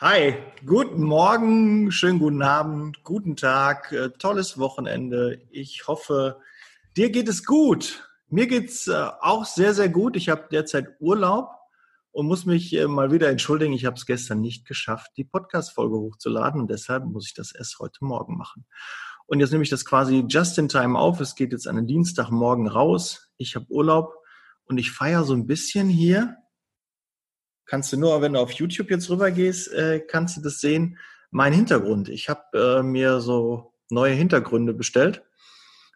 Hi, guten Morgen, schönen guten Abend, guten Tag, äh, tolles Wochenende. Ich hoffe, dir geht es gut. Mir geht's äh, auch sehr, sehr gut. Ich habe derzeit Urlaub und muss mich äh, mal wieder entschuldigen. Ich habe es gestern nicht geschafft, die Podcast-Folge hochzuladen und deshalb muss ich das erst heute Morgen machen. Und jetzt nehme ich das quasi just in time auf. Es geht jetzt an den Dienstagmorgen raus. Ich habe Urlaub und ich feiere so ein bisschen hier kannst du nur, wenn du auf YouTube jetzt rüber gehst, äh, kannst du das sehen. Mein Hintergrund. Ich habe äh, mir so neue Hintergründe bestellt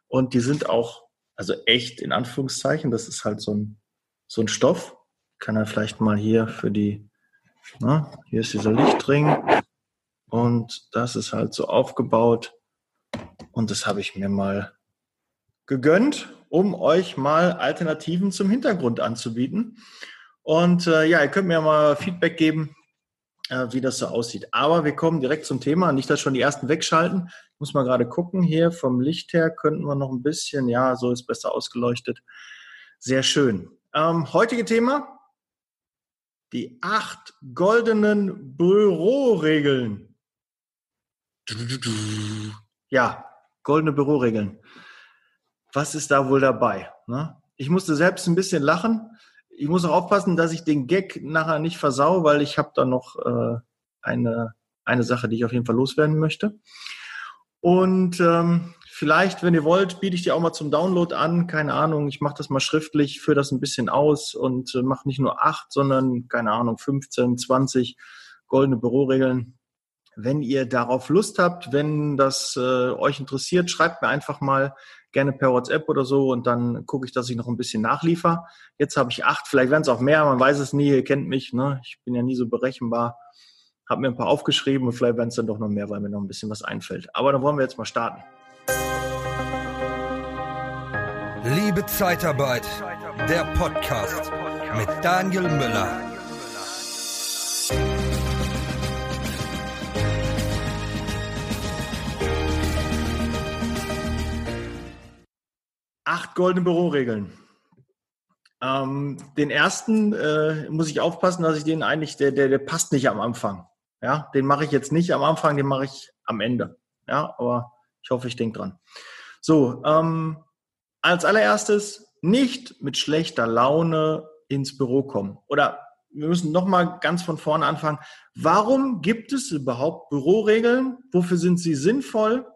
und die sind auch, also echt in Anführungszeichen, das ist halt so ein, so ein Stoff. Kann er vielleicht mal hier für die, na, hier ist dieser Lichtring und das ist halt so aufgebaut und das habe ich mir mal gegönnt, um euch mal Alternativen zum Hintergrund anzubieten. Und äh, ja, ihr könnt mir mal Feedback geben, äh, wie das so aussieht. Aber wir kommen direkt zum Thema. Nicht, dass schon die ersten wegschalten. Ich muss mal gerade gucken. Hier vom Licht her könnten wir noch ein bisschen, ja, so ist besser ausgeleuchtet. Sehr schön. Ähm, heutige Thema. Die acht goldenen Büroregeln. Ja, goldene Büroregeln. Was ist da wohl dabei? Ne? Ich musste selbst ein bisschen lachen ich muss auch aufpassen, dass ich den Gag nachher nicht versau, weil ich habe da noch äh, eine, eine Sache, die ich auf jeden Fall loswerden möchte. Und ähm, vielleicht, wenn ihr wollt, biete ich dir auch mal zum Download an. Keine Ahnung, ich mache das mal schriftlich, führe das ein bisschen aus und äh, mache nicht nur acht, sondern, keine Ahnung, 15, 20 goldene Büroregeln. Wenn ihr darauf Lust habt, wenn das äh, euch interessiert, schreibt mir einfach mal gerne per WhatsApp oder so und dann gucke ich, dass ich noch ein bisschen nachliefer. Jetzt habe ich acht, vielleicht werden es auch mehr, man weiß es nie, ihr kennt mich, ne? ich bin ja nie so berechenbar. Habe mir ein paar aufgeschrieben und vielleicht werden es dann doch noch mehr, weil mir noch ein bisschen was einfällt. Aber dann wollen wir jetzt mal starten. Liebe Zeitarbeit, der Podcast mit Daniel Müller. Acht goldene Büroregeln. Ähm, den ersten äh, muss ich aufpassen, dass ich den eigentlich, der, der, der passt nicht am Anfang. Ja, den mache ich jetzt nicht am Anfang, den mache ich am Ende. Ja, aber ich hoffe, ich denke dran. So, ähm, als allererstes nicht mit schlechter Laune ins Büro kommen. Oder wir müssen nochmal ganz von vorne anfangen. Warum gibt es überhaupt Büroregeln? Wofür sind sie sinnvoll?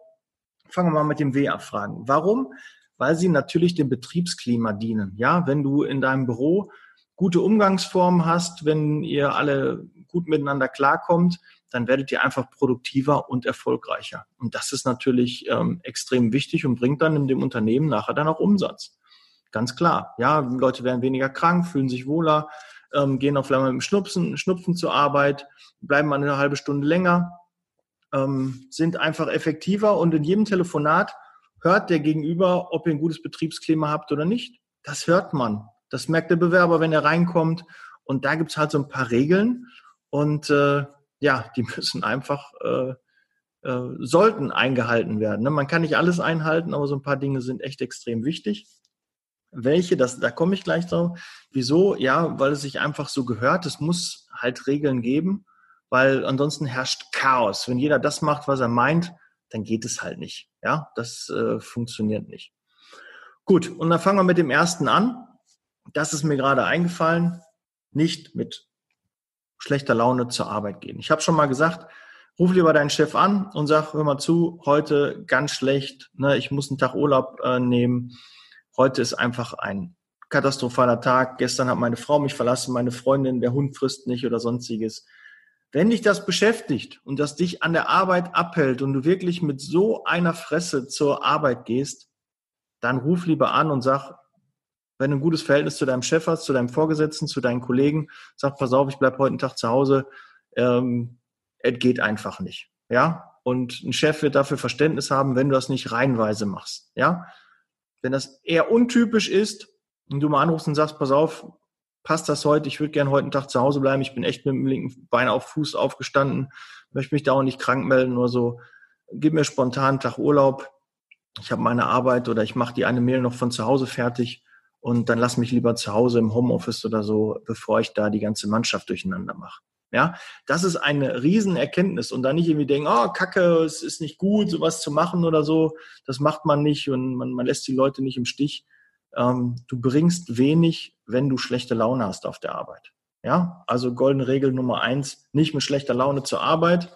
Fangen wir mal mit dem W abfragen. Warum? Weil sie natürlich dem Betriebsklima dienen. Ja, wenn du in deinem Büro gute Umgangsformen hast, wenn ihr alle gut miteinander klarkommt, dann werdet ihr einfach produktiver und erfolgreicher. Und das ist natürlich ähm, extrem wichtig und bringt dann in dem Unternehmen nachher dann auch Umsatz. Ganz klar. Ja, Leute werden weniger krank, fühlen sich wohler, ähm, gehen auf einmal mit dem Schnupfen, Schnupfen zur Arbeit, bleiben mal eine halbe Stunde länger, ähm, sind einfach effektiver und in jedem Telefonat hört der Gegenüber, ob ihr ein gutes Betriebsklima habt oder nicht. Das hört man. Das merkt der Bewerber, wenn er reinkommt. Und da gibt's halt so ein paar Regeln. Und äh, ja, die müssen einfach, äh, äh, sollten eingehalten werden. Ne? Man kann nicht alles einhalten, aber so ein paar Dinge sind echt extrem wichtig. Welche, das, da komme ich gleich drauf. Wieso? Ja, weil es sich einfach so gehört. Es muss halt Regeln geben, weil ansonsten herrscht Chaos. Wenn jeder das macht, was er meint, dann geht es halt nicht. Ja, das äh, funktioniert nicht. Gut, und dann fangen wir mit dem ersten an. Das ist mir gerade eingefallen. Nicht mit schlechter Laune zur Arbeit gehen. Ich habe schon mal gesagt, ruf lieber deinen Chef an und sag, hör mal zu, heute ganz schlecht, ne, ich muss einen Tag Urlaub äh, nehmen. Heute ist einfach ein katastrophaler Tag. Gestern hat meine Frau mich verlassen, meine Freundin, der Hund frisst nicht oder sonstiges. Wenn dich das beschäftigt und das dich an der Arbeit abhält und du wirklich mit so einer Fresse zur Arbeit gehst, dann ruf lieber an und sag, wenn du ein gutes Verhältnis zu deinem Chef hast, zu deinem Vorgesetzten, zu deinen Kollegen, sag, pass auf, ich bleib heute einen Tag zu Hause. Ähm, es geht einfach nicht. Ja? Und ein Chef wird dafür Verständnis haben, wenn du das nicht reihenweise machst. Ja? Wenn das eher untypisch ist und du mal anrufst und sagst, pass auf, passt das heute? Ich würde gerne heute einen Tag zu Hause bleiben. Ich bin echt mit dem linken Bein auf Fuß aufgestanden, möchte mich da auch nicht krank melden oder so. Gib mir spontan einen Tag Urlaub. Ich habe meine Arbeit oder ich mache die eine Mail noch von zu Hause fertig und dann lass mich lieber zu Hause im Homeoffice oder so, bevor ich da die ganze Mannschaft durcheinander mache. Ja, das ist eine Riesenerkenntnis und dann nicht irgendwie denken, oh, Kacke, es ist nicht gut, sowas zu machen oder so. Das macht man nicht und man, man lässt die Leute nicht im Stich. Ähm, du bringst wenig, wenn du schlechte Laune hast auf der Arbeit. Ja, also goldene Regel Nummer eins, nicht mit schlechter Laune zur Arbeit.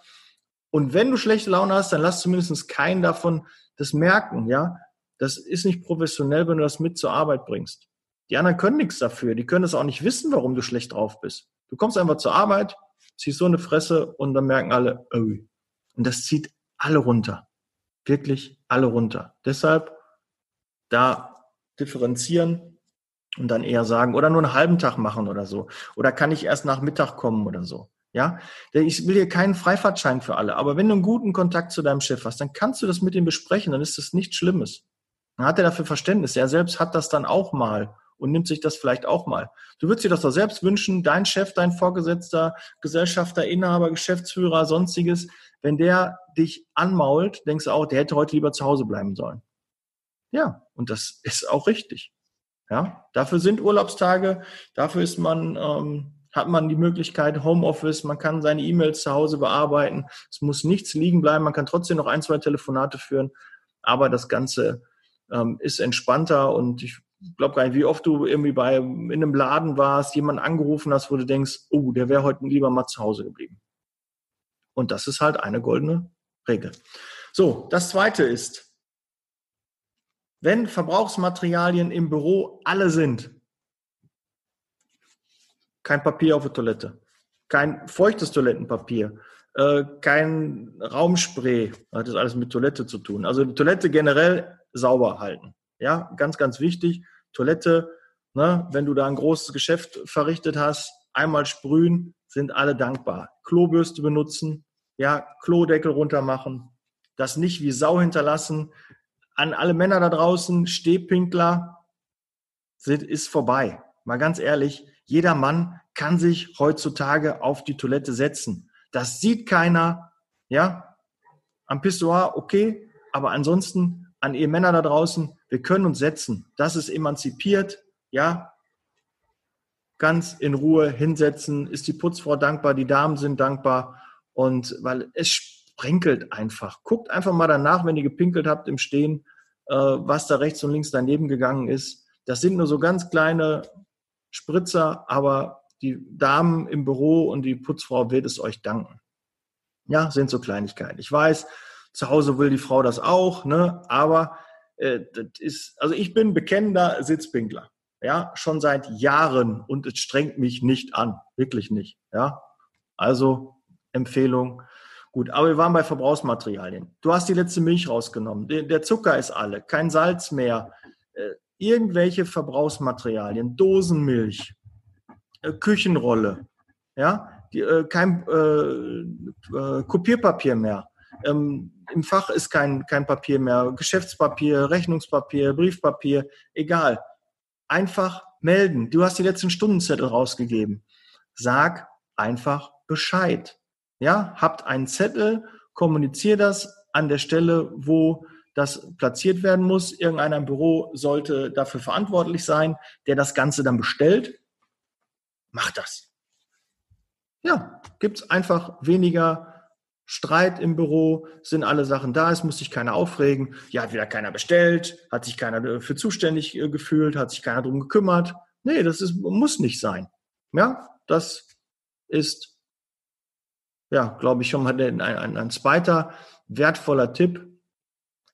Und wenn du schlechte Laune hast, dann lass zumindest keinen davon das merken, ja. Das ist nicht professionell, wenn du das mit zur Arbeit bringst. Die anderen können nichts dafür. Die können es auch nicht wissen, warum du schlecht drauf bist. Du kommst einfach zur Arbeit, ziehst so eine Fresse und dann merken alle, oh. Und das zieht alle runter. Wirklich alle runter. Deshalb da differenzieren und dann eher sagen, oder nur einen halben Tag machen oder so. Oder kann ich erst nach Mittag kommen oder so. Ja, ich will hier keinen Freifahrtschein für alle, aber wenn du einen guten Kontakt zu deinem Chef hast, dann kannst du das mit ihm besprechen, dann ist das nichts Schlimmes. Dann hat er dafür Verständnis. Er selbst hat das dann auch mal und nimmt sich das vielleicht auch mal. Du würdest dir das doch selbst wünschen, dein Chef, dein Vorgesetzter, Gesellschafter, Inhaber, Geschäftsführer, sonstiges, wenn der dich anmault, denkst du auch, der hätte heute lieber zu Hause bleiben sollen. Ja, und das ist auch richtig. Ja, dafür sind Urlaubstage, dafür ist man, ähm, hat man die Möglichkeit Homeoffice, man kann seine E-Mails zu Hause bearbeiten, es muss nichts liegen bleiben, man kann trotzdem noch ein, zwei Telefonate führen, aber das Ganze ähm, ist entspannter und ich glaube gar nicht, wie oft du irgendwie bei in einem Laden warst, jemanden angerufen hast, wo du denkst, oh, der wäre heute lieber mal zu Hause geblieben. Und das ist halt eine goldene Regel. So, das zweite ist, wenn Verbrauchsmaterialien im Büro alle sind, kein Papier auf der Toilette, kein feuchtes Toilettenpapier, äh, kein Raumspray, hat das alles mit Toilette zu tun. Also die Toilette generell sauber halten. Ja, ganz, ganz wichtig. Toilette, ne, wenn du da ein großes Geschäft verrichtet hast, einmal sprühen, sind alle dankbar. Klobürste benutzen, ja, Klodeckel runter machen, das nicht wie Sau hinterlassen. An alle Männer da draußen, Stehpinkler, ist vorbei. Mal ganz ehrlich, jeder Mann kann sich heutzutage auf die Toilette setzen. Das sieht keiner, ja. Am Pissoir, okay, aber ansonsten an ihr Männer da draußen, wir können uns setzen. Das ist emanzipiert, ja. Ganz in Ruhe hinsetzen, ist die Putzfrau dankbar, die Damen sind dankbar und weil es sprenkelt einfach. Guckt einfach mal danach, wenn ihr gepinkelt habt im Stehen, was da rechts und links daneben gegangen ist. Das sind nur so ganz kleine Spritzer, aber die Damen im Büro und die Putzfrau wird es euch danken. Ja, sind so Kleinigkeiten. Ich weiß, zu Hause will die Frau das auch, ne? aber äh, das ist, also ich bin bekennender Sitzpinkler. Ja, schon seit Jahren und es strengt mich nicht an. Wirklich nicht. Ja, also Empfehlung. Gut, aber wir waren bei Verbrauchsmaterialien. Du hast die letzte Milch rausgenommen. Der Zucker ist alle, kein Salz mehr. Äh, irgendwelche Verbrauchsmaterialien, Dosenmilch, äh, Küchenrolle, ja, äh, kein äh, Kopierpapier mehr. Ähm, Im Fach ist kein, kein Papier mehr, Geschäftspapier, Rechnungspapier, Briefpapier, egal. Einfach melden. Du hast die letzten Stundenzettel rausgegeben. Sag einfach Bescheid. Ja, habt einen Zettel, kommuniziert das an der Stelle, wo das platziert werden muss. Irgendeiner im Büro sollte dafür verantwortlich sein, der das Ganze dann bestellt. Macht das. Ja, gibt's einfach weniger Streit im Büro, sind alle Sachen da, es muss sich keiner aufregen. Ja, hat wieder keiner bestellt, hat sich keiner für zuständig äh, gefühlt, hat sich keiner drum gekümmert. Nee, das ist, muss nicht sein. Ja, das ist, ja, glaube ich schon mal ein, ein, ein zweiter wertvoller Tipp.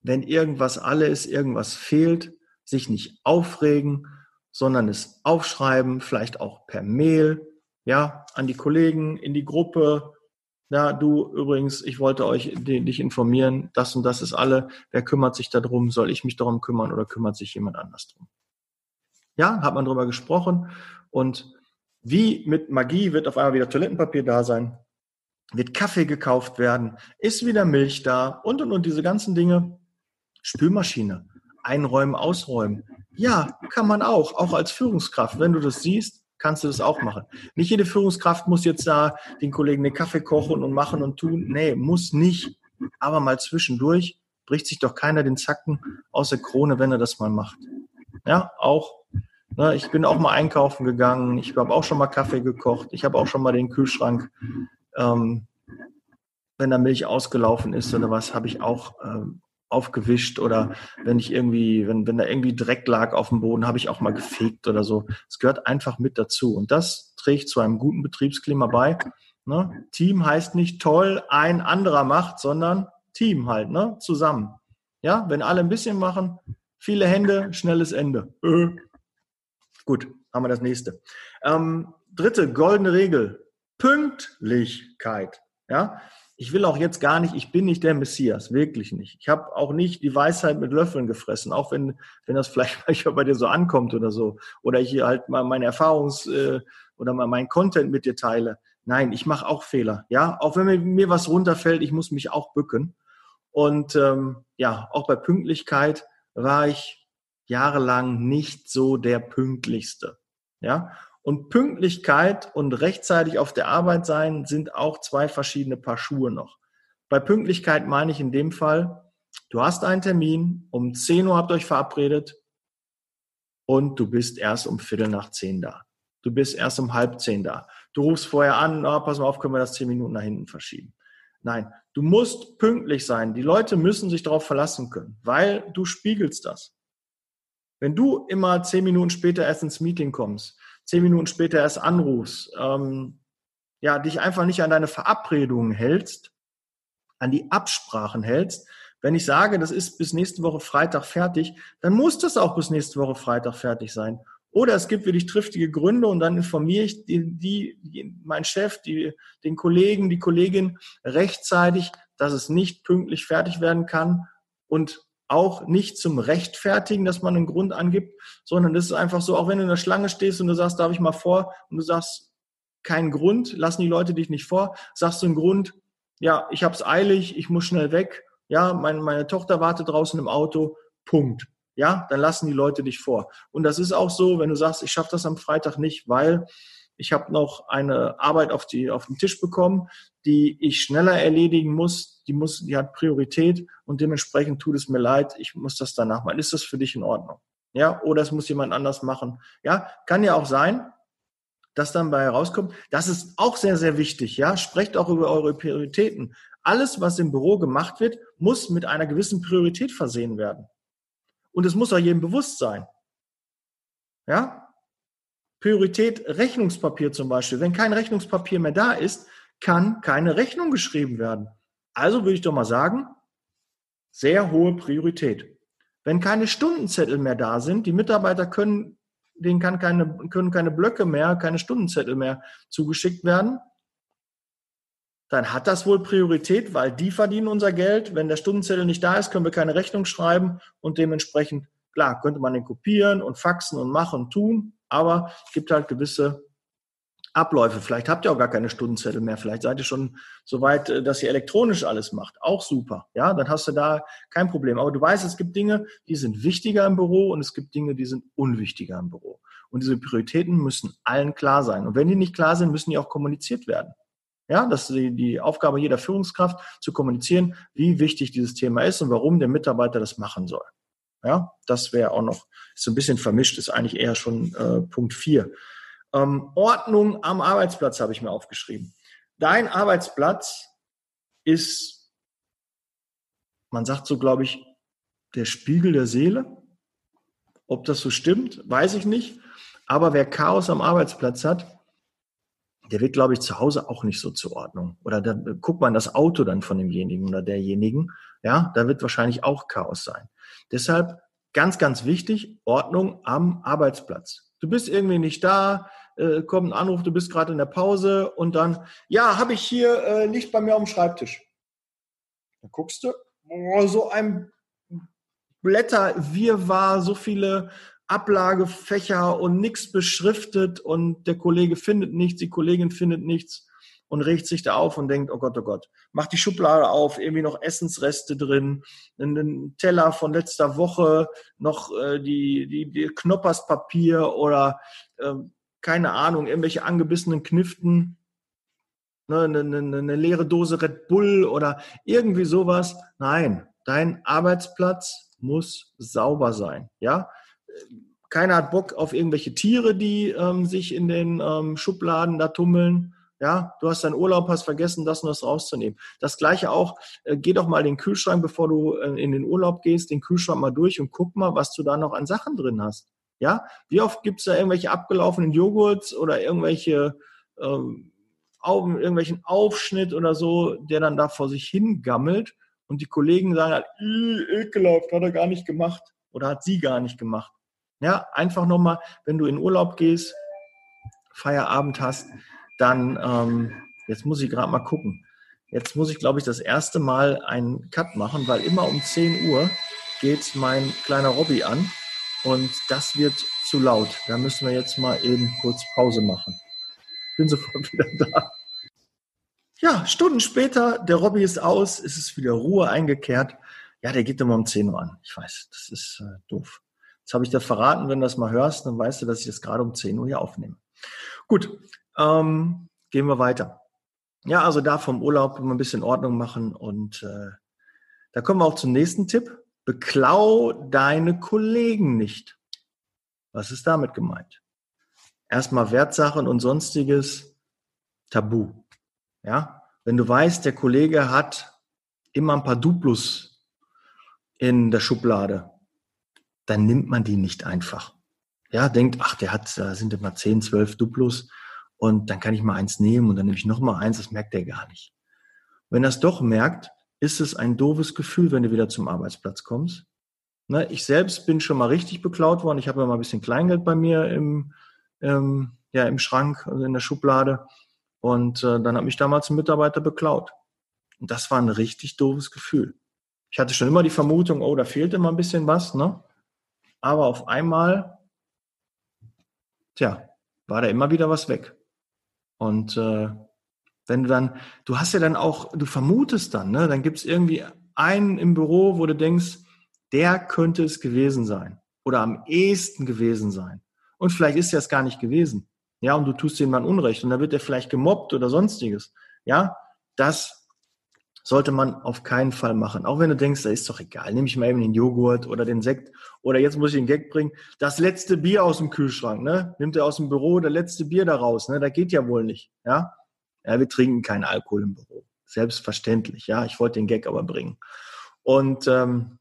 Wenn irgendwas alle ist, irgendwas fehlt, sich nicht aufregen, sondern es aufschreiben, vielleicht auch per Mail, ja, an die Kollegen, in die Gruppe, ja, du übrigens, ich wollte euch dich informieren, das und das ist alle. Wer kümmert sich darum? Soll ich mich darum kümmern oder kümmert sich jemand anders drum? Ja, hat man drüber gesprochen. Und wie mit Magie wird auf einmal wieder Toilettenpapier da sein, wird Kaffee gekauft werden, ist wieder Milch da und und und diese ganzen Dinge. Spülmaschine, einräumen, ausräumen. Ja, kann man auch, auch als Führungskraft. Wenn du das siehst, kannst du das auch machen. Nicht jede Führungskraft muss jetzt da den Kollegen den Kaffee kochen und machen und tun. Nee, muss nicht. Aber mal zwischendurch bricht sich doch keiner den Zacken aus der Krone, wenn er das mal macht. Ja, auch Ne, ich bin auch mal einkaufen gegangen, ich habe auch schon mal Kaffee gekocht, ich habe auch schon mal den Kühlschrank, ähm, wenn da Milch ausgelaufen ist oder was, habe ich auch ähm, aufgewischt oder wenn ich irgendwie, wenn, wenn da irgendwie Dreck lag auf dem Boden, habe ich auch mal gefegt oder so. Es gehört einfach mit dazu. Und das trägt zu einem guten Betriebsklima bei. Ne? Team heißt nicht toll, ein anderer macht, sondern Team halt, ne? Zusammen. Ja, wenn alle ein bisschen machen, viele Hände, schnelles Ende. Äh. Gut, haben wir das nächste. Ähm, dritte goldene Regel. Pünktlichkeit. Ja, ich will auch jetzt gar nicht, ich bin nicht der Messias, wirklich nicht. Ich habe auch nicht die Weisheit mit Löffeln gefressen, auch wenn, wenn das vielleicht manchmal bei dir so ankommt oder so. Oder ich halt mal meine Erfahrungs- äh, oder mal meinen Content mit dir teile. Nein, ich mache auch Fehler. Ja, auch wenn mir, mir was runterfällt, ich muss mich auch bücken. Und ähm, ja, auch bei Pünktlichkeit war ich jahrelang nicht so der pünktlichste. Ja, und Pünktlichkeit und rechtzeitig auf der Arbeit sein sind auch zwei verschiedene Paar Schuhe noch. Bei Pünktlichkeit meine ich in dem Fall, du hast einen Termin, um 10 Uhr habt ihr euch verabredet und du bist erst um Viertel nach zehn da. Du bist erst um halb zehn da. Du rufst vorher an, oh, pass mal auf, können wir das zehn Minuten nach hinten verschieben. Nein, du musst pünktlich sein. Die Leute müssen sich darauf verlassen können, weil du spiegelst das. Wenn du immer zehn Minuten später erst ins Meeting kommst, zehn Minuten später erst anrufst, ähm, ja, dich einfach nicht an deine Verabredungen hältst, an die Absprachen hältst, wenn ich sage, das ist bis nächste Woche Freitag fertig, dann muss das auch bis nächste Woche Freitag fertig sein. Oder es gibt wirklich triftige Gründe und dann informiere ich die, die, mein Chef, die, den Kollegen, die Kollegin rechtzeitig, dass es nicht pünktlich fertig werden kann und auch nicht zum Rechtfertigen, dass man einen Grund angibt, sondern das ist einfach so, auch wenn du in der Schlange stehst und du sagst, darf ich mal vor, und du sagst, keinen Grund, lassen die Leute dich nicht vor, sagst du einen Grund, ja, ich habe es eilig, ich muss schnell weg, ja, mein, meine Tochter wartet draußen im Auto, Punkt. Ja, dann lassen die Leute dich vor. Und das ist auch so, wenn du sagst, ich schaffe das am Freitag nicht, weil ich habe noch eine Arbeit auf, die, auf den Tisch bekommen, die ich schneller erledigen muss. Die, muss, die hat Priorität und dementsprechend tut es mir leid, ich muss das danach machen. Ist das für dich in Ordnung? Ja, oder es muss jemand anders machen. Ja, kann ja auch sein, dass dann bei herauskommt. Das ist auch sehr, sehr wichtig. Ja, sprecht auch über eure Prioritäten. Alles, was im Büro gemacht wird, muss mit einer gewissen Priorität versehen werden. Und es muss auch jedem bewusst sein. Ja, Priorität Rechnungspapier zum Beispiel. Wenn kein Rechnungspapier mehr da ist, kann keine Rechnung geschrieben werden. Also würde ich doch mal sagen, sehr hohe Priorität. Wenn keine Stundenzettel mehr da sind, die Mitarbeiter können, denen kann keine, können keine Blöcke mehr, keine Stundenzettel mehr zugeschickt werden, dann hat das wohl Priorität, weil die verdienen unser Geld. Wenn der Stundenzettel nicht da ist, können wir keine Rechnung schreiben und dementsprechend, klar, könnte man den kopieren und faxen und machen und tun, aber es gibt halt gewisse Abläufe. Vielleicht habt ihr auch gar keine Stundenzettel mehr. Vielleicht seid ihr schon so weit, äh, dass ihr elektronisch alles macht. Auch super. Ja, dann hast du da kein Problem. Aber du weißt, es gibt Dinge, die sind wichtiger im Büro und es gibt Dinge, die sind unwichtiger im Büro. Und diese Prioritäten müssen allen klar sein. Und wenn die nicht klar sind, müssen die auch kommuniziert werden. Ja, das ist die, die Aufgabe jeder Führungskraft, zu kommunizieren, wie wichtig dieses Thema ist und warum der Mitarbeiter das machen soll. Ja, das wäre auch noch so ein bisschen vermischt, ist eigentlich eher schon äh, Punkt 4. Ähm, Ordnung am Arbeitsplatz habe ich mir aufgeschrieben. Dein Arbeitsplatz ist, man sagt so, glaube ich, der Spiegel der Seele. Ob das so stimmt, weiß ich nicht. Aber wer Chaos am Arbeitsplatz hat, der wird, glaube ich, zu Hause auch nicht so zur Ordnung. Oder da guckt man das Auto dann von demjenigen oder derjenigen. Ja, da wird wahrscheinlich auch Chaos sein. Deshalb ganz, ganz wichtig, Ordnung am Arbeitsplatz. Du bist irgendwie nicht da, äh, kommt ein Anruf, du bist gerade in der Pause und dann, ja, habe ich hier, äh, liegt bei mir dem Schreibtisch. Dann guckst du, oh, so ein Blätter, wir war so viele Ablagefächer und nichts beschriftet und der Kollege findet nichts, die Kollegin findet nichts und regt sich da auf und denkt, oh Gott, oh Gott, macht die Schublade auf, irgendwie noch Essensreste drin, einen Teller von letzter Woche, noch äh, die, die, die Knopperspapier oder äh, keine Ahnung, irgendwelche angebissenen Kniften, ne, eine, eine, eine leere Dose Red Bull oder irgendwie sowas. Nein, dein Arbeitsplatz muss sauber sein, ja keiner hat Bock auf irgendwelche Tiere, die ähm, sich in den ähm, Schubladen da tummeln. Ja, du hast deinen Urlaub, hast vergessen, das und das rauszunehmen. Das gleiche auch, äh, geh doch mal den Kühlschrank, bevor du äh, in den Urlaub gehst, den Kühlschrank mal durch und guck mal, was du da noch an Sachen drin hast. Ja, wie oft gibt's da irgendwelche abgelaufenen Joghurts oder irgendwelche ähm, auf, irgendwelchen Aufschnitt oder so, der dann da vor sich hingammelt und die Kollegen sagen halt, ekelhaft, hat er gar nicht gemacht oder hat sie gar nicht gemacht. Ja, einfach nochmal, wenn du in Urlaub gehst, Feierabend hast, dann, ähm, jetzt muss ich gerade mal gucken. Jetzt muss ich, glaube ich, das erste Mal einen Cut machen, weil immer um 10 Uhr geht mein kleiner Robby an und das wird zu laut. Da müssen wir jetzt mal eben kurz Pause machen. Bin sofort wieder da. Ja, Stunden später, der Robby ist aus, ist es wieder Ruhe eingekehrt. Ja, der geht immer um 10 Uhr an. Ich weiß, das ist äh, doof. Jetzt habe ich dir verraten, wenn du das mal hörst, dann weißt du, dass ich das gerade um 10 Uhr hier aufnehme. Gut, ähm, gehen wir weiter. Ja, also da vom Urlaub immer ein bisschen Ordnung machen und äh, da kommen wir auch zum nächsten Tipp. Beklau deine Kollegen nicht. Was ist damit gemeint? Erstmal Wertsachen und sonstiges Tabu. Ja, wenn du weißt, der Kollege hat immer ein paar Duplus in der Schublade, dann nimmt man die nicht einfach. Ja, denkt, ach, der hat, da sind immer 10, 12 Duplus und dann kann ich mal eins nehmen und dann nehme ich noch mal eins, das merkt er gar nicht. Wenn er es doch merkt, ist es ein doofes Gefühl, wenn du wieder zum Arbeitsplatz kommst. Ne, ich selbst bin schon mal richtig beklaut worden. Ich habe ja mal ein bisschen Kleingeld bei mir im, ähm, ja, im Schrank, also in der Schublade. Und äh, dann hat mich damals ein Mitarbeiter beklaut. Und das war ein richtig doofes Gefühl. Ich hatte schon immer die Vermutung, oh, da fehlt immer ein bisschen was, ne? Aber auf einmal, tja, war da immer wieder was weg. Und äh, wenn du dann, du hast ja dann auch, du vermutest dann, ne, dann gibt es irgendwie einen im Büro, wo du denkst, der könnte es gewesen sein oder am ehesten gewesen sein. Und vielleicht ist er es gar nicht gewesen. Ja, und du tust dem Mann Unrecht und dann wird er vielleicht gemobbt oder sonstiges. Ja, das sollte man auf keinen Fall machen. Auch wenn du denkst, da ist doch egal, nehme ich mal eben den Joghurt oder den Sekt oder jetzt muss ich den Gag bringen. Das letzte Bier aus dem Kühlschrank, ne? Nimmt er aus dem Büro das letzte Bier da raus, ne? Da geht ja wohl nicht, ja? Ja, wir trinken keinen Alkohol im Büro. Selbstverständlich, ja. Ich wollte den Gag aber bringen. Und ähm,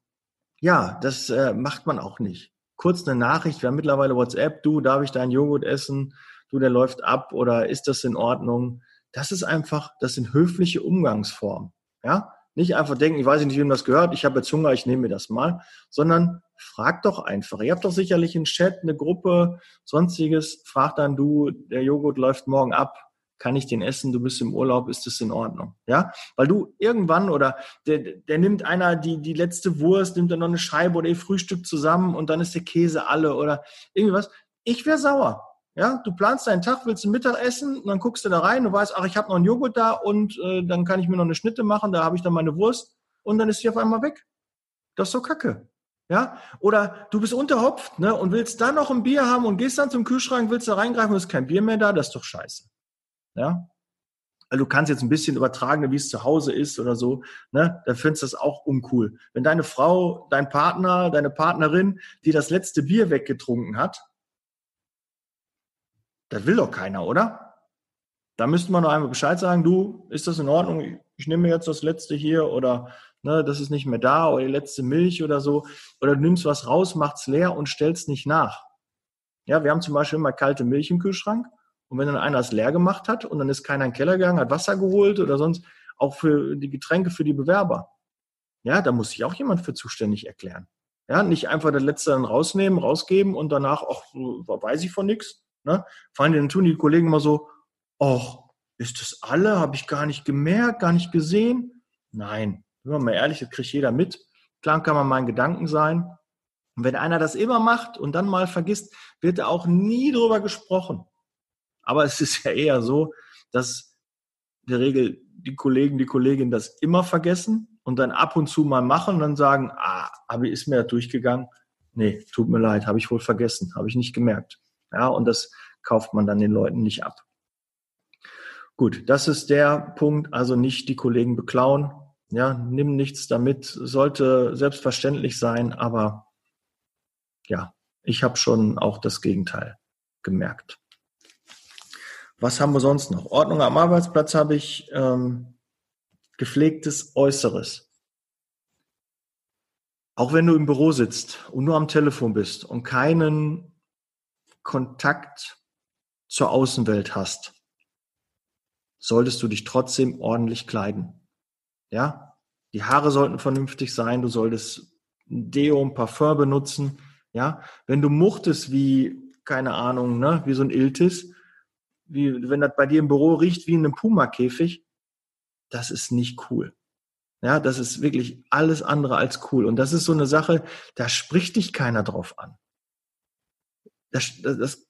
ja, das äh, macht man auch nicht. Kurz eine Nachricht, wir haben mittlerweile WhatsApp, du, darf ich deinen Joghurt essen? Du, der läuft ab oder ist das in Ordnung? Das ist einfach, das sind höfliche Umgangsformen. Ja, nicht einfach denken, ich weiß nicht, wem das gehört, ich habe jetzt Hunger, ich nehme mir das mal, sondern frag doch einfach. Ihr habt doch sicherlich einen Chat, eine Gruppe, sonstiges. Frag dann du, der Joghurt läuft morgen ab, kann ich den essen? Du bist im Urlaub, ist das in Ordnung? Ja, weil du irgendwann oder der, der nimmt einer die, die letzte Wurst, nimmt dann noch eine Scheibe oder ihr Frühstück zusammen und dann ist der Käse alle oder irgendwas. Ich wäre sauer. Ja, du planst deinen Tag, willst ein Mittagessen und dann guckst du da rein, du weißt, ach, ich habe noch einen Joghurt da und äh, dann kann ich mir noch eine Schnitte machen, da habe ich dann meine Wurst und dann ist sie auf einmal weg. Das ist so kacke. Ja, oder du bist unterhopft ne, und willst da noch ein Bier haben und gehst dann zum Kühlschrank, willst da reingreifen und ist kein Bier mehr da, das ist doch scheiße. Ja, also du kannst jetzt ein bisschen übertragen, wie es zu Hause ist oder so, ne? Da findest du das auch uncool. Wenn deine Frau, dein Partner, deine Partnerin, die das letzte Bier weggetrunken hat, das will doch keiner, oder? Da müsste man nur einmal Bescheid sagen, du, ist das in Ordnung? Ich nehme jetzt das letzte hier oder ne, das ist nicht mehr da oder die letzte Milch oder so. Oder du nimmst was raus, machst leer und stellst nicht nach. Ja, wir haben zum Beispiel immer kalte Milch im Kühlschrank und wenn dann einer es leer gemacht hat und dann ist keiner in den Keller gegangen, hat Wasser geholt oder sonst, auch für die Getränke für die Bewerber. Ja, da muss sich auch jemand für zuständig erklären. Ja, nicht einfach das letzte dann rausnehmen, rausgeben und danach, auch weiß ich von nichts. Ne? Vor allem dann tun die Kollegen immer so, ach, ist das alle? Habe ich gar nicht gemerkt, gar nicht gesehen? Nein, wenn man mal ehrlich, das kriegt jeder mit. Klar kann man mal Gedanken sein. Und wenn einer das immer macht und dann mal vergisst, wird da auch nie drüber gesprochen. Aber es ist ja eher so, dass in der Regel die Kollegen, die Kolleginnen das immer vergessen und dann ab und zu mal machen und dann sagen, ah, aber ist mir da durchgegangen? Nee, tut mir leid, habe ich wohl vergessen, habe ich nicht gemerkt. Ja, und das kauft man dann den Leuten nicht ab. Gut, das ist der Punkt, also nicht die Kollegen beklauen. Ja, nimm nichts damit, sollte selbstverständlich sein, aber ja, Ich habe schon auch das Gegenteil gemerkt. Was haben wir sonst noch? Ordnung am Arbeitsplatz habe ich ähm, gepflegtes Äußeres. Auch wenn du im Büro sitzt und nur am Telefon bist und keinen Kontakt zur Außenwelt hast, solltest du dich trotzdem ordentlich kleiden. Ja? Die Haare sollten vernünftig sein, du solltest Deo und Parfum benutzen. Ja? Wenn du muchtest wie, keine Ahnung, ne, wie so ein Iltis, wie, wenn das bei dir im Büro riecht wie in einem Puma-Käfig, das ist nicht cool. Ja, das ist wirklich alles andere als cool. Und das ist so eine Sache, da spricht dich keiner drauf an. Das, das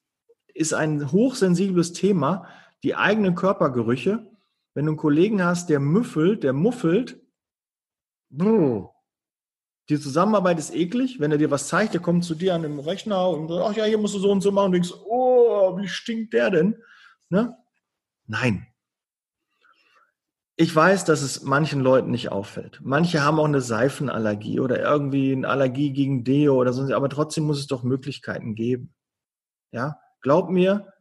ist ein hochsensibles Thema, die eigenen Körpergerüche. Wenn du einen Kollegen hast, der müffelt, der muffelt, die Zusammenarbeit ist eklig. Wenn er dir was zeigt, der kommt zu dir an dem Rechner und sagt, ach ja, hier musst du so und so machen und denkst, oh, wie stinkt der denn? Ne? Nein. Ich weiß, dass es manchen Leuten nicht auffällt. Manche haben auch eine Seifenallergie oder irgendwie eine Allergie gegen Deo oder so, aber trotzdem muss es doch Möglichkeiten geben. Ja, glaub mir,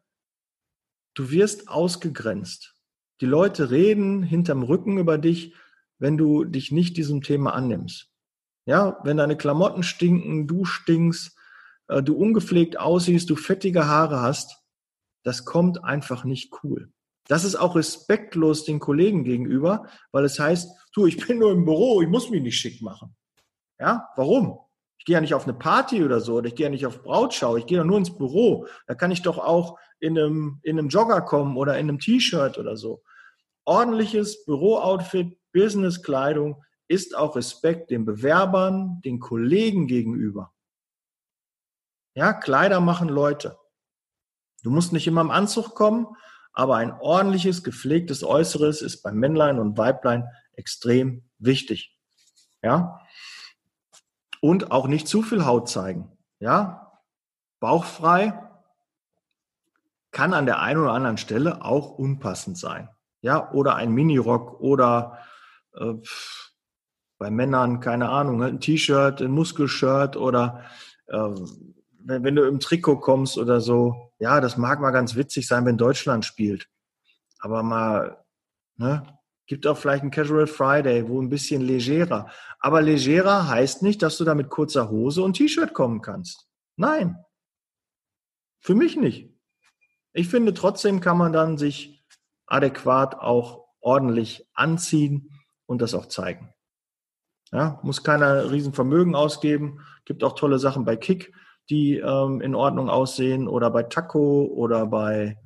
du wirst ausgegrenzt. Die Leute reden hinterm Rücken über dich, wenn du dich nicht diesem Thema annimmst. Ja, wenn deine Klamotten stinken, du stinkst, äh, du ungepflegt aussiehst, du fettige Haare hast, das kommt einfach nicht cool. Das ist auch respektlos den Kollegen gegenüber, weil es heißt, du, ich bin nur im Büro, ich muss mich nicht schick machen. Ja, warum? Ich gehe ja nicht auf eine Party oder so, oder ich gehe ja nicht auf Brautschau, ich gehe ja nur ins Büro. Da kann ich doch auch in einem, in einem Jogger kommen oder in einem T-Shirt oder so. Ordentliches Bürooutfit, Businesskleidung ist auch Respekt den Bewerbern, den Kollegen gegenüber. Ja, Kleider machen Leute. Du musst nicht immer im Anzug kommen, aber ein ordentliches, gepflegtes Äußeres ist bei Männlein und Weiblein extrem wichtig. Ja? Und auch nicht zu viel Haut zeigen. Ja? Bauchfrei kann an der einen oder anderen Stelle auch unpassend sein. Ja, oder ein Minirock oder äh, bei Männern, keine Ahnung, ein T-Shirt, ein Muskelshirt oder äh, wenn, wenn du im Trikot kommst oder so, ja, das mag mal ganz witzig sein, wenn Deutschland spielt. Aber mal, ne, gibt auch vielleicht einen Casual Friday, wo ein bisschen legerer. Aber legerer heißt nicht, dass du da mit kurzer Hose und T-Shirt kommen kannst. Nein. Für mich nicht. Ich finde, trotzdem kann man dann sich adäquat auch ordentlich anziehen und das auch zeigen. Ja, muss keiner Riesenvermögen ausgeben. Gibt auch tolle Sachen bei Kick die ähm, in Ordnung aussehen oder bei Taco oder bei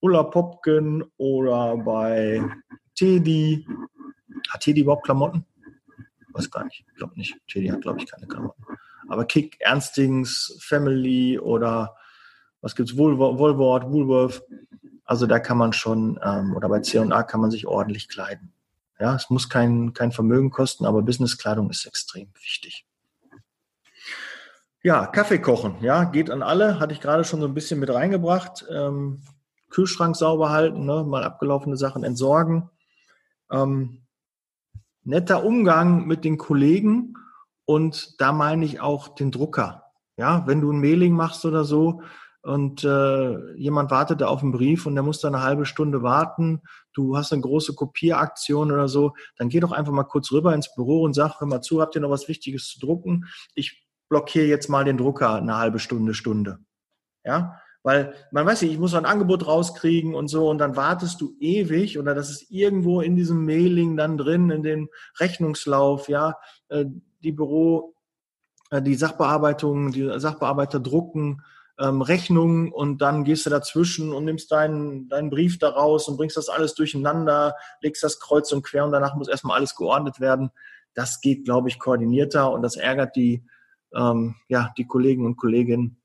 Ulla Popken oder bei Teddy. Hat Teddy überhaupt Klamotten? Weiß gar nicht. Ich glaube nicht. Teddy hat, glaube ich, keine Klamotten. Aber Kick, Ernstings, Family oder was gibt's? Woolworth, Woolworth. Also da kann man schon, ähm, oder bei C&A kann man sich ordentlich kleiden. Ja, es muss kein, kein Vermögen kosten, aber Businesskleidung ist extrem wichtig. Ja, Kaffee kochen, ja, geht an alle, hatte ich gerade schon so ein bisschen mit reingebracht. Ähm, Kühlschrank sauber halten, ne, mal abgelaufene Sachen entsorgen. Ähm, netter Umgang mit den Kollegen und da meine ich auch den Drucker. Ja, wenn du ein Mailing machst oder so und äh, jemand wartet da auf einen Brief und der muss da eine halbe Stunde warten, du hast eine große Kopieraktion oder so, dann geh doch einfach mal kurz rüber ins Büro und sag, hör mal zu, habt ihr noch was Wichtiges zu drucken? Ich blockiere jetzt mal den Drucker eine halbe Stunde, Stunde. Ja, weil man weiß nicht, ich muss ein Angebot rauskriegen und so und dann wartest du ewig oder das ist irgendwo in diesem Mailing dann drin, in dem Rechnungslauf, ja, äh, die Büro, äh, die Sachbearbeitung, die Sachbearbeiter drucken ähm, Rechnungen und dann gehst du dazwischen und nimmst deinen, deinen Brief daraus und bringst das alles durcheinander, legst das kreuz und quer und danach muss erstmal alles geordnet werden. Das geht, glaube ich, koordinierter und das ärgert die ähm, ja, die Kollegen und Kolleginnen.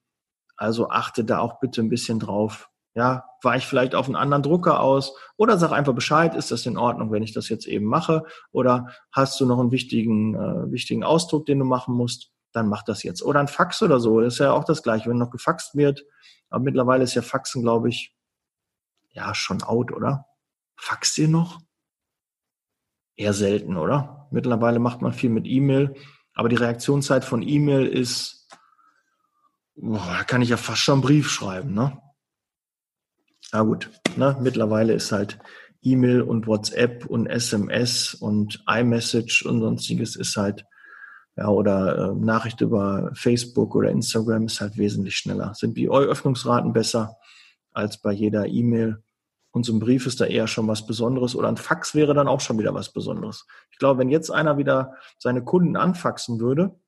Also achte da auch bitte ein bisschen drauf. Ja, weich vielleicht auf einen anderen Drucker aus oder sag einfach Bescheid, ist das in Ordnung, wenn ich das jetzt eben mache? Oder hast du noch einen wichtigen, äh, wichtigen Ausdruck, den du machen musst? Dann mach das jetzt. Oder ein Fax oder so, das ist ja auch das Gleiche, wenn noch gefaxt wird. Aber mittlerweile ist ja Faxen, glaube ich, ja, schon out, oder? Faxt ihr noch? Eher selten, oder? Mittlerweile macht man viel mit E-Mail. Aber die Reaktionszeit von E-Mail ist boah, da kann ich ja fast schon einen Brief schreiben, ne? Na gut, ne? mittlerweile ist halt E-Mail und WhatsApp und SMS und iMessage und sonstiges ist halt, ja, oder äh, Nachricht über Facebook oder Instagram ist halt wesentlich schneller. Sind die Öffnungsraten besser als bei jeder E-Mail. Und so ein Brief ist da eher schon was Besonderes oder ein Fax wäre dann auch schon wieder was Besonderes. Ich glaube, wenn jetzt einer wieder seine Kunden anfaxen würde,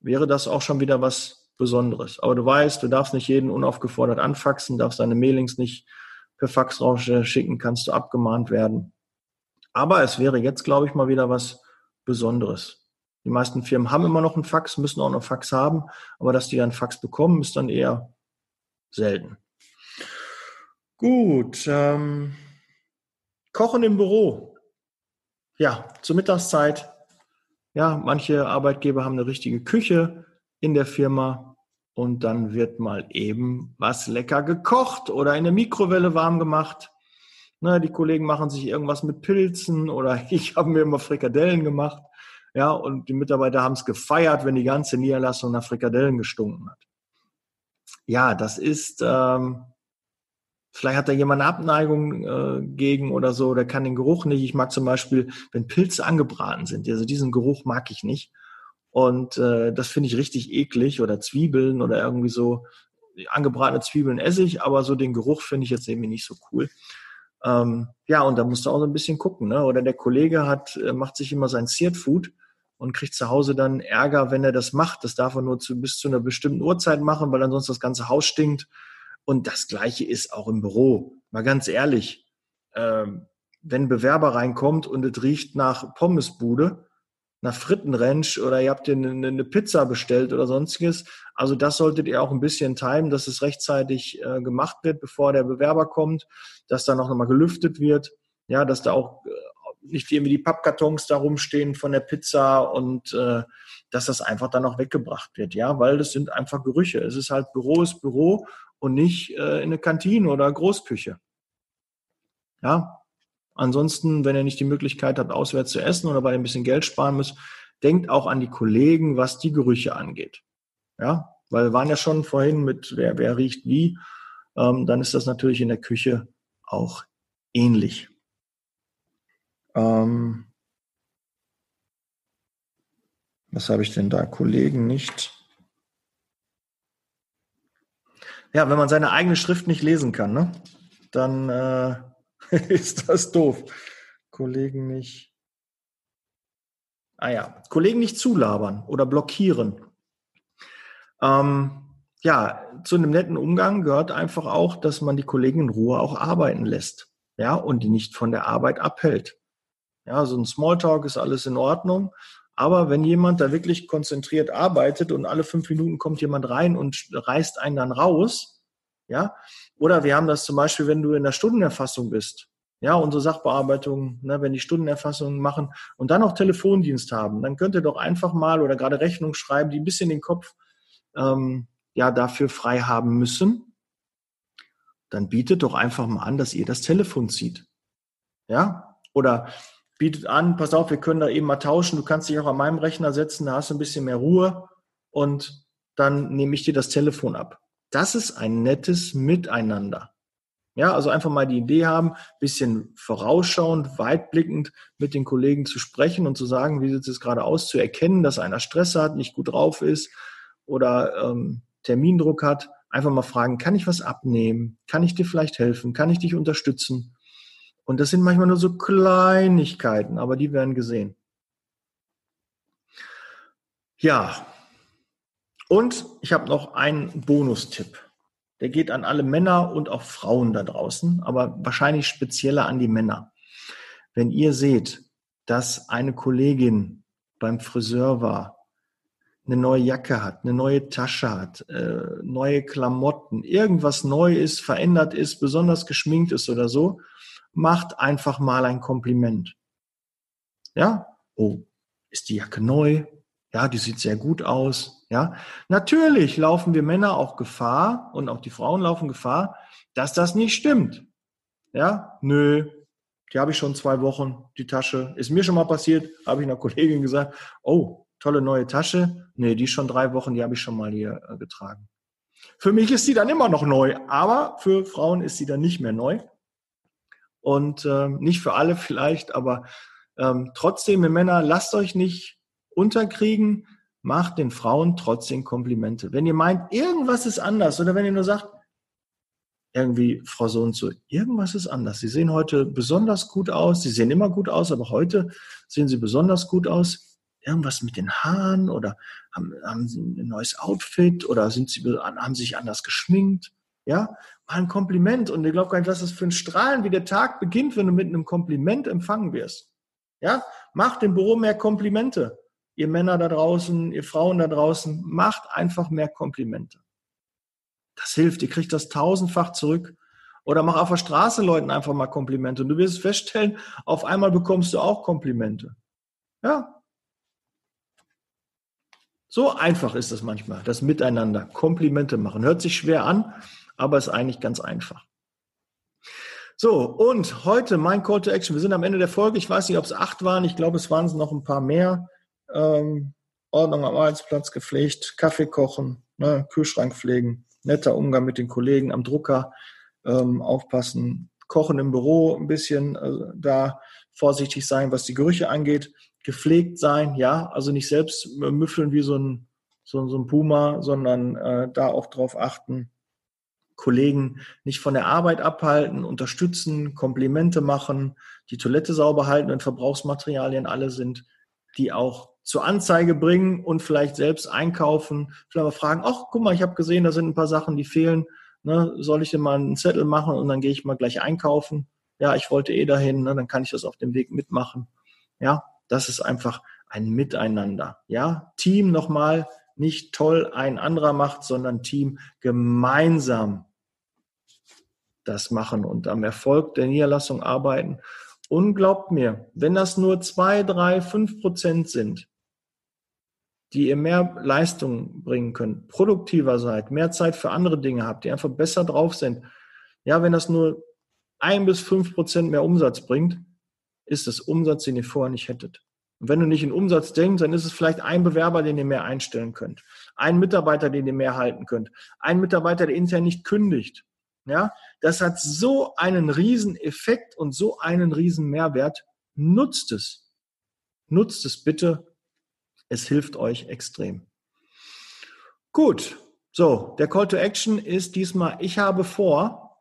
wäre das auch schon wieder was Besonderes. Aber du weißt, du darfst nicht jeden unaufgefordert anfaxen, darfst deine Mailings nicht per Fax rausschicken, kannst du abgemahnt werden. Aber es wäre jetzt, glaube ich, mal wieder was Besonderes. Die meisten Firmen haben immer noch einen Fax, müssen auch noch Fax haben, aber dass die einen Fax bekommen, ist dann eher selten. Gut, ähm, Kochen im Büro. Ja, zur Mittagszeit. Ja, manche Arbeitgeber haben eine richtige Küche in der Firma und dann wird mal eben was lecker gekocht oder in der Mikrowelle warm gemacht. Na, die Kollegen machen sich irgendwas mit Pilzen oder ich habe mir immer Frikadellen gemacht. Ja, und die Mitarbeiter haben es gefeiert, wenn die ganze Niederlassung nach Frikadellen gestunken hat. Ja, das ist, ähm, vielleicht hat da jemand eine Abneigung äh, gegen oder so, der kann den Geruch nicht. Ich mag zum Beispiel, wenn Pilze angebraten sind, also diesen Geruch mag ich nicht. Und äh, das finde ich richtig eklig oder Zwiebeln oder irgendwie so angebratene Zwiebeln esse ich, aber so den Geruch finde ich jetzt irgendwie nicht so cool. Ähm, ja, und da musst du auch so ein bisschen gucken. Ne? Oder der Kollege hat, äh, macht sich immer sein Seared Food und kriegt zu Hause dann Ärger, wenn er das macht. Das darf er nur zu, bis zu einer bestimmten Uhrzeit machen, weil ansonsten das ganze Haus stinkt. Und das Gleiche ist auch im Büro. Mal ganz ehrlich, ähm, wenn ein Bewerber reinkommt und es riecht nach Pommesbude, nach Frittenrench oder ihr habt eine, eine Pizza bestellt oder sonstiges. Also das solltet ihr auch ein bisschen timen, dass es rechtzeitig äh, gemacht wird, bevor der Bewerber kommt, dass da noch mal gelüftet wird, ja, dass da auch äh, nicht irgendwie die Pappkartons da rumstehen von der Pizza und äh, dass das einfach dann auch weggebracht wird, ja, weil das sind einfach Gerüche. Es ist halt Büro ist Büro und nicht äh, in eine Kantine oder Großküche. Ja, Ansonsten, wenn ihr nicht die Möglichkeit habt, auswärts zu essen oder weil ihr ein bisschen Geld sparen müsst, denkt auch an die Kollegen, was die Gerüche angeht. Ja, weil wir waren ja schon vorhin mit, wer, wer riecht wie, ähm, dann ist das natürlich in der Küche auch ähnlich. Ähm, was habe ich denn da? Kollegen nicht. Ja, wenn man seine eigene Schrift nicht lesen kann, ne, dann äh, ist das doof. Kollegen nicht. Ah ja, Kollegen nicht zulabern oder blockieren. Ähm, ja, zu einem netten Umgang gehört einfach auch, dass man die Kollegen in Ruhe auch arbeiten lässt. Ja, und die nicht von der Arbeit abhält. Ja, so ein Smalltalk ist alles in Ordnung. Aber wenn jemand da wirklich konzentriert arbeitet und alle fünf Minuten kommt jemand rein und reißt einen dann raus, ja. Oder wir haben das zum Beispiel, wenn du in der Stundenerfassung bist. Ja, unsere Sachbearbeitung, ne, wenn die Stundenerfassungen machen und dann auch Telefondienst haben, dann könnt ihr doch einfach mal oder gerade Rechnung schreiben, die ein bisschen den Kopf ähm, ja dafür frei haben müssen. Dann bietet doch einfach mal an, dass ihr das Telefon zieht. Ja? Oder bietet an, pass auf, wir können da eben mal tauschen, du kannst dich auch an meinem Rechner setzen, da hast du ein bisschen mehr Ruhe und dann nehme ich dir das Telefon ab. Das ist ein nettes Miteinander. Ja, also einfach mal die Idee haben, bisschen vorausschauend, weitblickend mit den Kollegen zu sprechen und zu sagen, wie sieht es gerade aus, zu erkennen, dass einer Stress hat, nicht gut drauf ist oder ähm, Termindruck hat. Einfach mal fragen, kann ich was abnehmen? Kann ich dir vielleicht helfen? Kann ich dich unterstützen? Und das sind manchmal nur so Kleinigkeiten, aber die werden gesehen. Ja, und ich habe noch einen Bonustipp. Der geht an alle Männer und auch Frauen da draußen, aber wahrscheinlich spezieller an die Männer. Wenn ihr seht, dass eine Kollegin beim Friseur war, eine neue Jacke hat, eine neue Tasche hat, äh, neue Klamotten, irgendwas neu ist, verändert ist, besonders geschminkt ist oder so, macht einfach mal ein Kompliment. Ja? Oh, ist die Jacke neu? Ja, die sieht sehr gut aus. Ja, natürlich laufen wir Männer auch Gefahr und auch die Frauen laufen Gefahr, dass das nicht stimmt. Ja, nö, die habe ich schon zwei Wochen, die Tasche. Ist mir schon mal passiert, habe ich einer Kollegin gesagt, oh, tolle neue Tasche. Nee, die ist schon drei Wochen, die habe ich schon mal hier äh, getragen. Für mich ist sie dann immer noch neu, aber für Frauen ist sie dann nicht mehr neu. Und äh, nicht für alle vielleicht, aber ähm, trotzdem, ihr Männer, lasst euch nicht unterkriegen, macht den Frauen trotzdem Komplimente. Wenn ihr meint, irgendwas ist anders oder wenn ihr nur sagt, irgendwie, Frau so und so, irgendwas ist anders. Sie sehen heute besonders gut aus. Sie sehen immer gut aus, aber heute sehen Sie besonders gut aus. Irgendwas mit den Haaren oder haben, haben Sie ein neues Outfit oder sind Sie, haben sich anders geschminkt? Ja, mal ein Kompliment. Und ich glaube gar nicht, was das für ein Strahlen, wie der Tag beginnt, wenn du mit einem Kompliment empfangen wirst. Ja, macht im Büro mehr Komplimente. Ihr Männer da draußen, ihr Frauen da draußen, macht einfach mehr Komplimente. Das hilft, ihr kriegt das tausendfach zurück. Oder mach auf der Straße Leuten einfach mal Komplimente. Und du wirst feststellen, auf einmal bekommst du auch Komplimente. Ja. So einfach ist es manchmal, das Miteinander. Komplimente machen. Hört sich schwer an, aber ist eigentlich ganz einfach. So, und heute mein Call to Action. Wir sind am Ende der Folge. Ich weiß nicht, ob es acht waren. Ich glaube, es waren noch ein paar mehr. Ähm, Ordnung am Arbeitsplatz gepflegt, Kaffee kochen, ne, Kühlschrank pflegen, netter Umgang mit den Kollegen am Drucker, ähm, aufpassen, kochen im Büro ein bisschen, äh, da vorsichtig sein, was die Gerüche angeht, gepflegt sein, ja, also nicht selbst müffeln wie so ein, so, so ein Puma, sondern äh, da auch drauf achten, Kollegen nicht von der Arbeit abhalten, unterstützen, Komplimente machen, die Toilette sauber halten, wenn Verbrauchsmaterialien alle sind, die auch zur Anzeige bringen und vielleicht selbst einkaufen, vielleicht mal fragen, ach, guck mal, ich habe gesehen, da sind ein paar Sachen, die fehlen. Ne, soll ich dir mal einen Zettel machen und dann gehe ich mal gleich einkaufen? Ja, ich wollte eh dahin, ne, dann kann ich das auf dem Weg mitmachen. Ja, das ist einfach ein Miteinander. Ja, Team nochmal, nicht toll ein anderer macht, sondern Team gemeinsam das machen und am Erfolg der Niederlassung arbeiten. Und glaubt mir, wenn das nur zwei, drei, fünf Prozent sind, die ihr mehr Leistung bringen könnt, produktiver seid, mehr Zeit für andere Dinge habt, die einfach besser drauf sind. Ja, wenn das nur ein bis fünf Prozent mehr Umsatz bringt, ist es Umsatz, den ihr vorher nicht hättet. Und wenn du nicht in Umsatz denkst, dann ist es vielleicht ein Bewerber, den ihr mehr einstellen könnt. Ein Mitarbeiter, den ihr mehr halten könnt. Ein Mitarbeiter, der intern nicht kündigt. Ja, das hat so einen riesen Effekt und so einen riesen Mehrwert. Nutzt es. Nutzt es bitte es hilft euch extrem. Gut, so, der Call to Action ist diesmal, ich habe vor,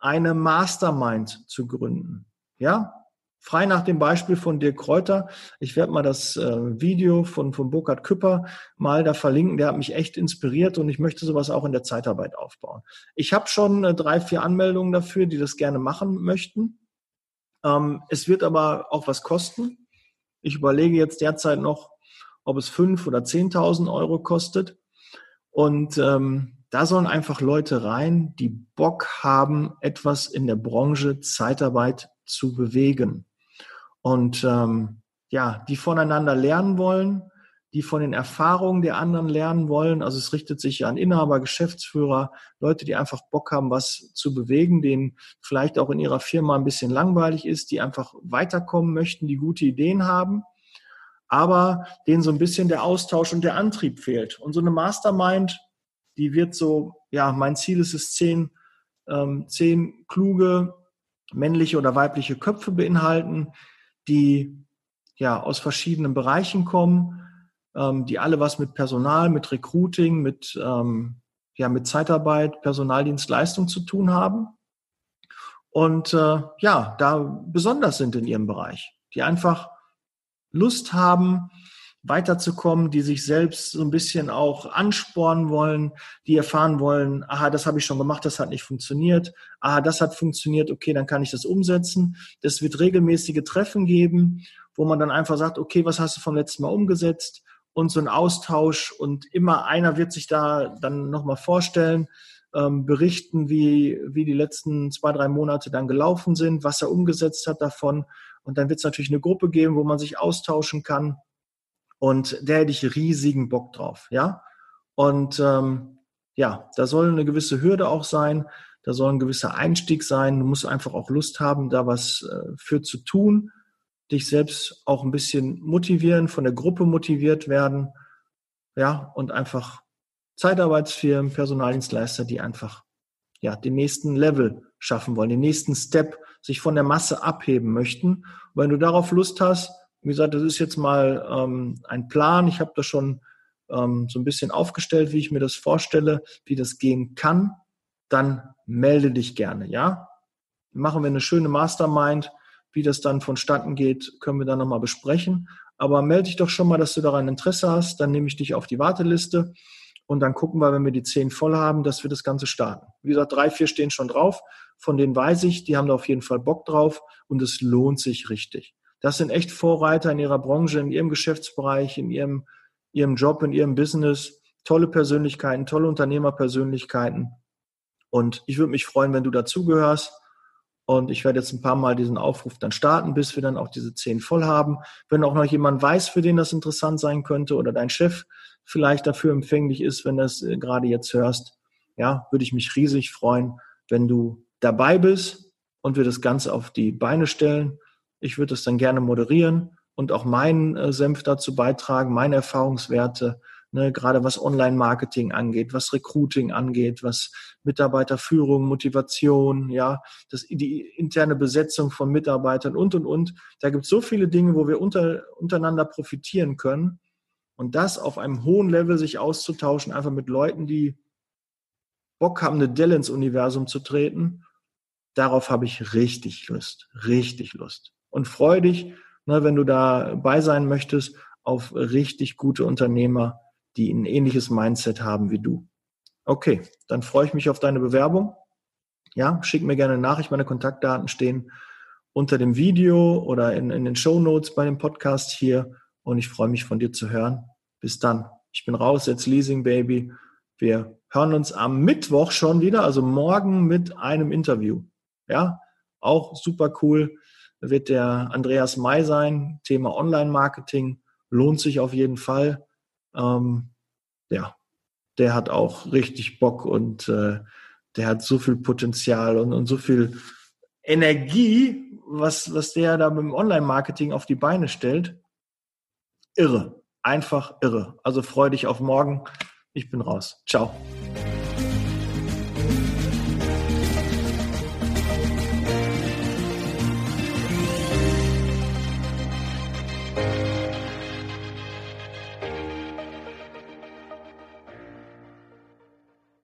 eine Mastermind zu gründen. Ja, frei nach dem Beispiel von Dirk Kräuter. Ich werde mal das äh, Video von, von Burkhard Küpper mal da verlinken. Der hat mich echt inspiriert und ich möchte sowas auch in der Zeitarbeit aufbauen. Ich habe schon äh, drei, vier Anmeldungen dafür, die das gerne machen möchten. Ähm, es wird aber auch was kosten. Ich überlege jetzt derzeit noch, ob es fünf oder zehntausend Euro kostet. Und ähm, da sollen einfach Leute rein, die Bock haben, etwas in der Branche Zeitarbeit zu bewegen. Und ähm, ja, die voneinander lernen wollen, die von den Erfahrungen der anderen lernen wollen. Also es richtet sich an Inhaber, Geschäftsführer, Leute, die einfach Bock haben, was zu bewegen, denen vielleicht auch in ihrer Firma ein bisschen langweilig ist, die einfach weiterkommen möchten, die gute Ideen haben aber denen so ein bisschen der Austausch und der Antrieb fehlt. Und so eine Mastermind, die wird so, ja, mein Ziel ist es, zehn, ähm, zehn kluge männliche oder weibliche Köpfe beinhalten, die ja aus verschiedenen Bereichen kommen, ähm, die alle was mit Personal, mit Recruiting, mit, ähm, ja, mit Zeitarbeit, Personaldienstleistung zu tun haben und äh, ja, da besonders sind in ihrem Bereich, die einfach Lust haben, weiterzukommen, die sich selbst so ein bisschen auch anspornen wollen, die erfahren wollen, aha, das habe ich schon gemacht, das hat nicht funktioniert, aha, das hat funktioniert, okay, dann kann ich das umsetzen. Das wird regelmäßige Treffen geben, wo man dann einfach sagt, okay, was hast du vom letzten Mal umgesetzt? Und so ein Austausch und immer einer wird sich da dann nochmal vorstellen, ähm, berichten, wie, wie die letzten zwei, drei Monate dann gelaufen sind, was er umgesetzt hat davon und dann wird es natürlich eine Gruppe geben, wo man sich austauschen kann. Und da hätte ich riesigen Bock drauf, ja. Und ähm, ja, da soll eine gewisse Hürde auch sein, da soll ein gewisser Einstieg sein. Du musst einfach auch Lust haben, da was äh, für zu tun, dich selbst auch ein bisschen motivieren, von der Gruppe motiviert werden, ja, und einfach Zeitarbeitsfirmen, Personaldienstleister, die einfach ja, den nächsten Level schaffen wollen, den nächsten Step, sich von der Masse abheben möchten. Und wenn du darauf Lust hast, wie gesagt, das ist jetzt mal ähm, ein Plan. Ich habe das schon ähm, so ein bisschen aufgestellt, wie ich mir das vorstelle, wie das gehen kann. Dann melde dich gerne, ja? Machen wir eine schöne Mastermind. Wie das dann vonstatten geht, können wir dann nochmal besprechen. Aber melde dich doch schon mal, dass du daran Interesse hast. Dann nehme ich dich auf die Warteliste und dann gucken wir, wenn wir die zehn voll haben, dass wir das Ganze starten. Wie gesagt, drei, vier stehen schon drauf. Von denen weiß ich, die haben da auf jeden Fall Bock drauf und es lohnt sich richtig. Das sind echt Vorreiter in ihrer Branche, in ihrem Geschäftsbereich, in ihrem, ihrem Job, in ihrem Business. Tolle Persönlichkeiten, tolle Unternehmerpersönlichkeiten. Und ich würde mich freuen, wenn du dazugehörst. Und ich werde jetzt ein paar Mal diesen Aufruf dann starten, bis wir dann auch diese zehn voll haben. Wenn auch noch jemand weiß, für den das interessant sein könnte oder dein Chef vielleicht dafür empfänglich ist, wenn du es äh, gerade jetzt hörst, ja, würde ich mich riesig freuen, wenn du dabei bist und wir das Ganze auf die Beine stellen. Ich würde es dann gerne moderieren und auch meinen äh, Senf dazu beitragen, meine Erfahrungswerte, ne, gerade was Online-Marketing angeht, was Recruiting angeht, was Mitarbeiterführung, Motivation, ja, das, die interne Besetzung von Mitarbeitern und, und, und. Da gibt es so viele Dinge, wo wir unter, untereinander profitieren können. Und das auf einem hohen Level sich auszutauschen, einfach mit Leuten, die Bock haben, eine Delle ins Universum zu treten, darauf habe ich richtig Lust, richtig Lust. Und freue dich, ne, wenn du dabei sein möchtest, auf richtig gute Unternehmer, die ein ähnliches Mindset haben wie du. Okay, dann freue ich mich auf deine Bewerbung. Ja, schick mir gerne eine Nachricht. Meine Kontaktdaten stehen unter dem Video oder in, in den Show Notes bei dem Podcast hier. Und ich freue mich von dir zu hören. Bis dann. Ich bin raus, jetzt Leasing Baby. Wir hören uns am Mittwoch schon wieder, also morgen mit einem Interview. Ja, auch super cool. Wird der Andreas May sein. Thema Online-Marketing lohnt sich auf jeden Fall. Ähm, ja, der hat auch richtig Bock und äh, der hat so viel Potenzial und, und so viel Energie, was, was der da mit dem Online-Marketing auf die Beine stellt. Irre. Einfach irre. Also freu dich auf morgen. Ich bin raus. Ciao.